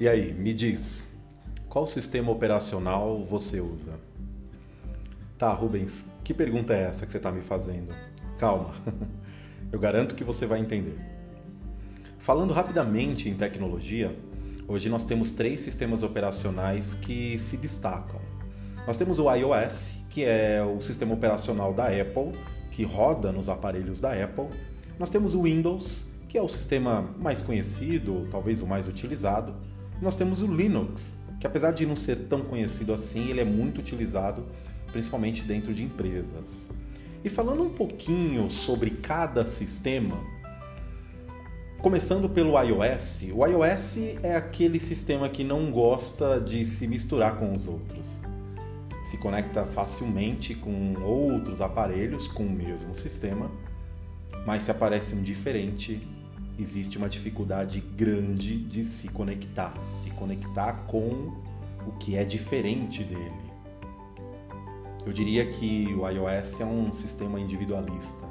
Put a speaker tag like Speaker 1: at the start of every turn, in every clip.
Speaker 1: E aí, me diz, qual sistema operacional você usa? Tá, Rubens, que pergunta é essa que você está me fazendo? Calma, eu garanto que você vai entender. Falando rapidamente em tecnologia, hoje nós temos três sistemas operacionais que se destacam. Nós temos o iOS, que é o sistema operacional da Apple, que roda nos aparelhos da Apple. Nós temos o Windows, que é o sistema mais conhecido, talvez o mais utilizado. Nós temos o Linux, que apesar de não ser tão conhecido assim, ele é muito utilizado, principalmente dentro de empresas. E falando um pouquinho sobre cada sistema, começando pelo iOS, o iOS é aquele sistema que não gosta de se misturar com os outros. Se conecta facilmente com outros aparelhos com o mesmo sistema, mas se aparece um diferente, existe uma dificuldade grande de se conectar, se conectar com o que é diferente dele. Eu diria que o iOS é um sistema individualista.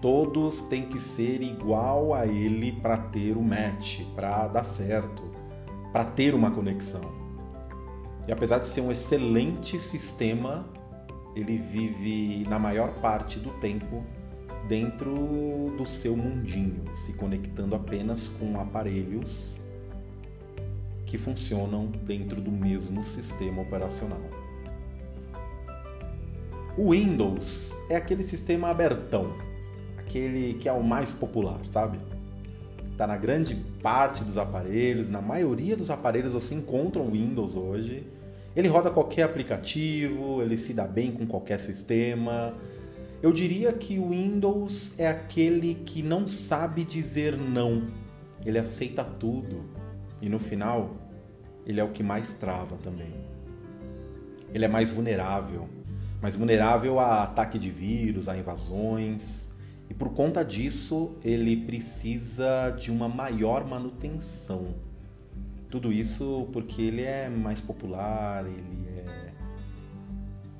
Speaker 1: Todos têm que ser igual a ele para ter o match, para dar certo, para ter uma conexão. E apesar de ser um excelente sistema, ele vive na maior parte do tempo dentro do seu mundinho, se conectando apenas com aparelhos que funcionam dentro do mesmo sistema operacional. O Windows é aquele sistema abertão, aquele que é o mais popular, sabe? Está na grande parte dos aparelhos, na maioria dos aparelhos você encontra o Windows hoje. Ele roda qualquer aplicativo, ele se dá bem com qualquer sistema, eu diria que o Windows é aquele que não sabe dizer não. Ele aceita tudo e no final ele é o que mais trava também. Ele é mais vulnerável, mais vulnerável a ataque de vírus, a invasões, e por conta disso ele precisa de uma maior manutenção. Tudo isso porque ele é mais popular, ele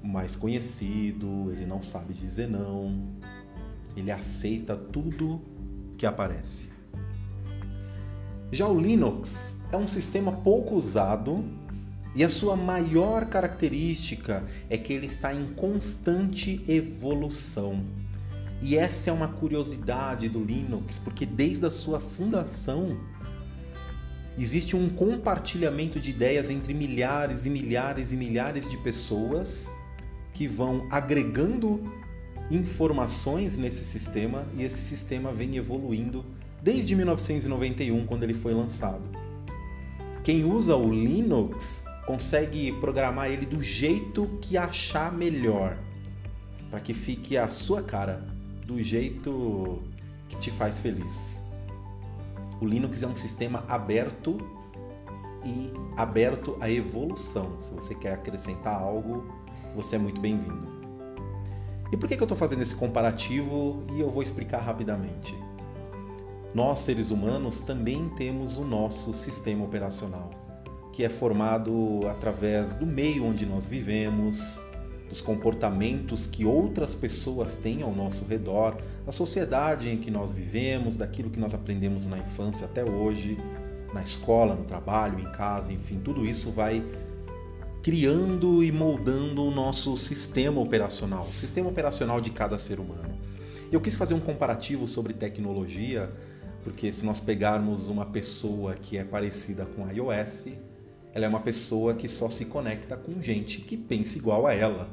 Speaker 1: mais conhecido, ele não sabe dizer não, ele aceita tudo que aparece. Já o Linux é um sistema pouco usado e a sua maior característica é que ele está em constante evolução. E essa é uma curiosidade do Linux, porque desde a sua fundação existe um compartilhamento de ideias entre milhares e milhares e milhares de pessoas que vão agregando informações nesse sistema e esse sistema vem evoluindo desde 1991, quando ele foi lançado. Quem usa o Linux consegue programar ele do jeito que achar melhor, para que fique a sua cara, do jeito que te faz feliz. O Linux é um sistema aberto e aberto à evolução. Se você quer acrescentar algo, você é muito bem-vindo. E por que, eu estou fazendo esse comparativo e eu vou explicar rapidamente? Nós, seres humanos, também temos o nosso sistema operacional, que é formado através do meio onde nós vivemos, dos comportamentos que outras pessoas têm ao nosso redor, da sociedade em que nós vivemos, daquilo que nós aprendemos na infância até hoje, na escola, no trabalho, em casa, enfim, tudo isso vai criando e moldando o nosso sistema operacional, o sistema operacional de cada ser humano. Eu quis fazer um comparativo sobre tecnologia, porque se nós pegarmos uma pessoa que é parecida com a iOS, ela é uma pessoa que só se conecta com gente que pensa igual a ela.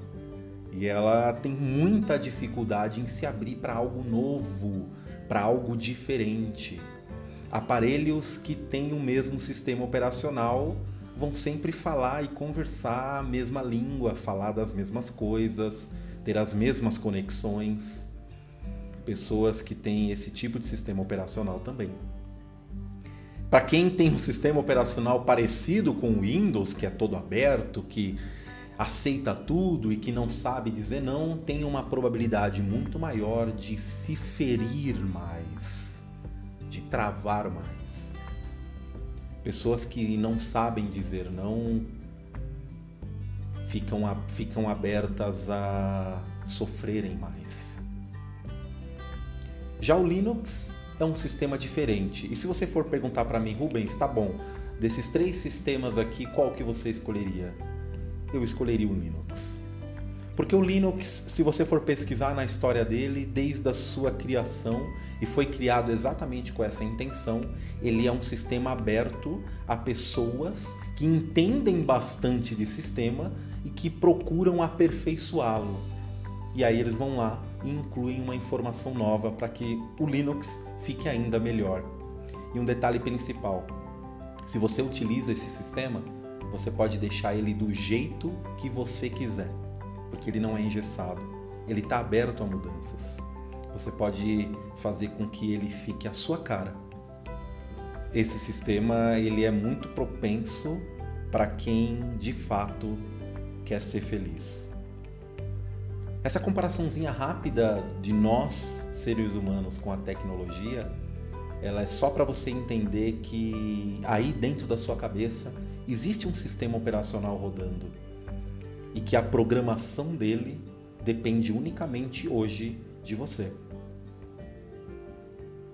Speaker 1: E ela tem muita dificuldade em se abrir para algo novo, para algo diferente. Aparelhos que têm o mesmo sistema operacional vão sempre falar e conversar a mesma língua, falar das mesmas coisas, ter as mesmas conexões. Pessoas que têm esse tipo de sistema operacional também. Para quem tem um sistema operacional parecido com o Windows, que é todo aberto, que aceita tudo e que não sabe dizer não, tem uma probabilidade muito maior de se ferir mais, de travar mais. Pessoas que não sabem dizer não ficam, a, ficam abertas a sofrerem mais. Já o Linux é um sistema diferente. E se você for perguntar para mim, Rubens, tá bom, desses três sistemas aqui, qual que você escolheria? Eu escolheria o Linux. Porque o Linux, se você for pesquisar na história dele, desde a sua criação, e foi criado exatamente com essa intenção, ele é um sistema aberto a pessoas que entendem bastante de sistema e que procuram aperfeiçoá-lo. E aí eles vão lá e incluem uma informação nova para que o Linux fique ainda melhor. E um detalhe principal: se você utiliza esse sistema, você pode deixar ele do jeito que você quiser porque ele não é engessado, ele está aberto a mudanças. Você pode fazer com que ele fique à sua cara. Esse sistema ele é muito propenso para quem de fato quer ser feliz. Essa comparaçãozinha rápida de nós, seres humanos, com a tecnologia, ela é só para você entender que aí dentro da sua cabeça existe um sistema operacional rodando e que a programação dele depende unicamente hoje de você.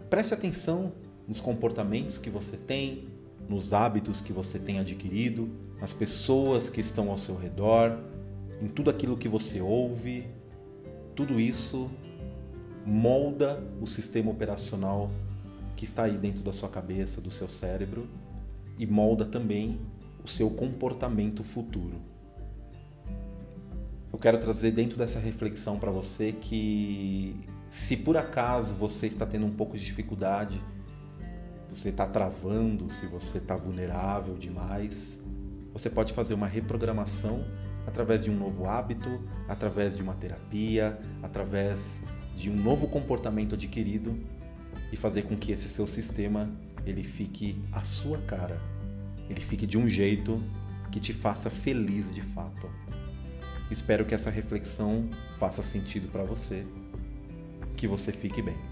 Speaker 1: Preste atenção nos comportamentos que você tem, nos hábitos que você tem adquirido, nas pessoas que estão ao seu redor, em tudo aquilo que você ouve. Tudo isso molda o sistema operacional que está aí dentro da sua cabeça, do seu cérebro e molda também o seu comportamento futuro eu quero trazer dentro dessa reflexão para você que se por acaso você está tendo um pouco de dificuldade, você está travando, se você está vulnerável demais, você pode fazer uma reprogramação através de um novo hábito, através de uma terapia, através de um novo comportamento adquirido e fazer com que esse seu sistema ele fique à sua cara, ele fique de um jeito que te faça feliz de fato. Espero que essa reflexão faça sentido para você. Que você fique bem.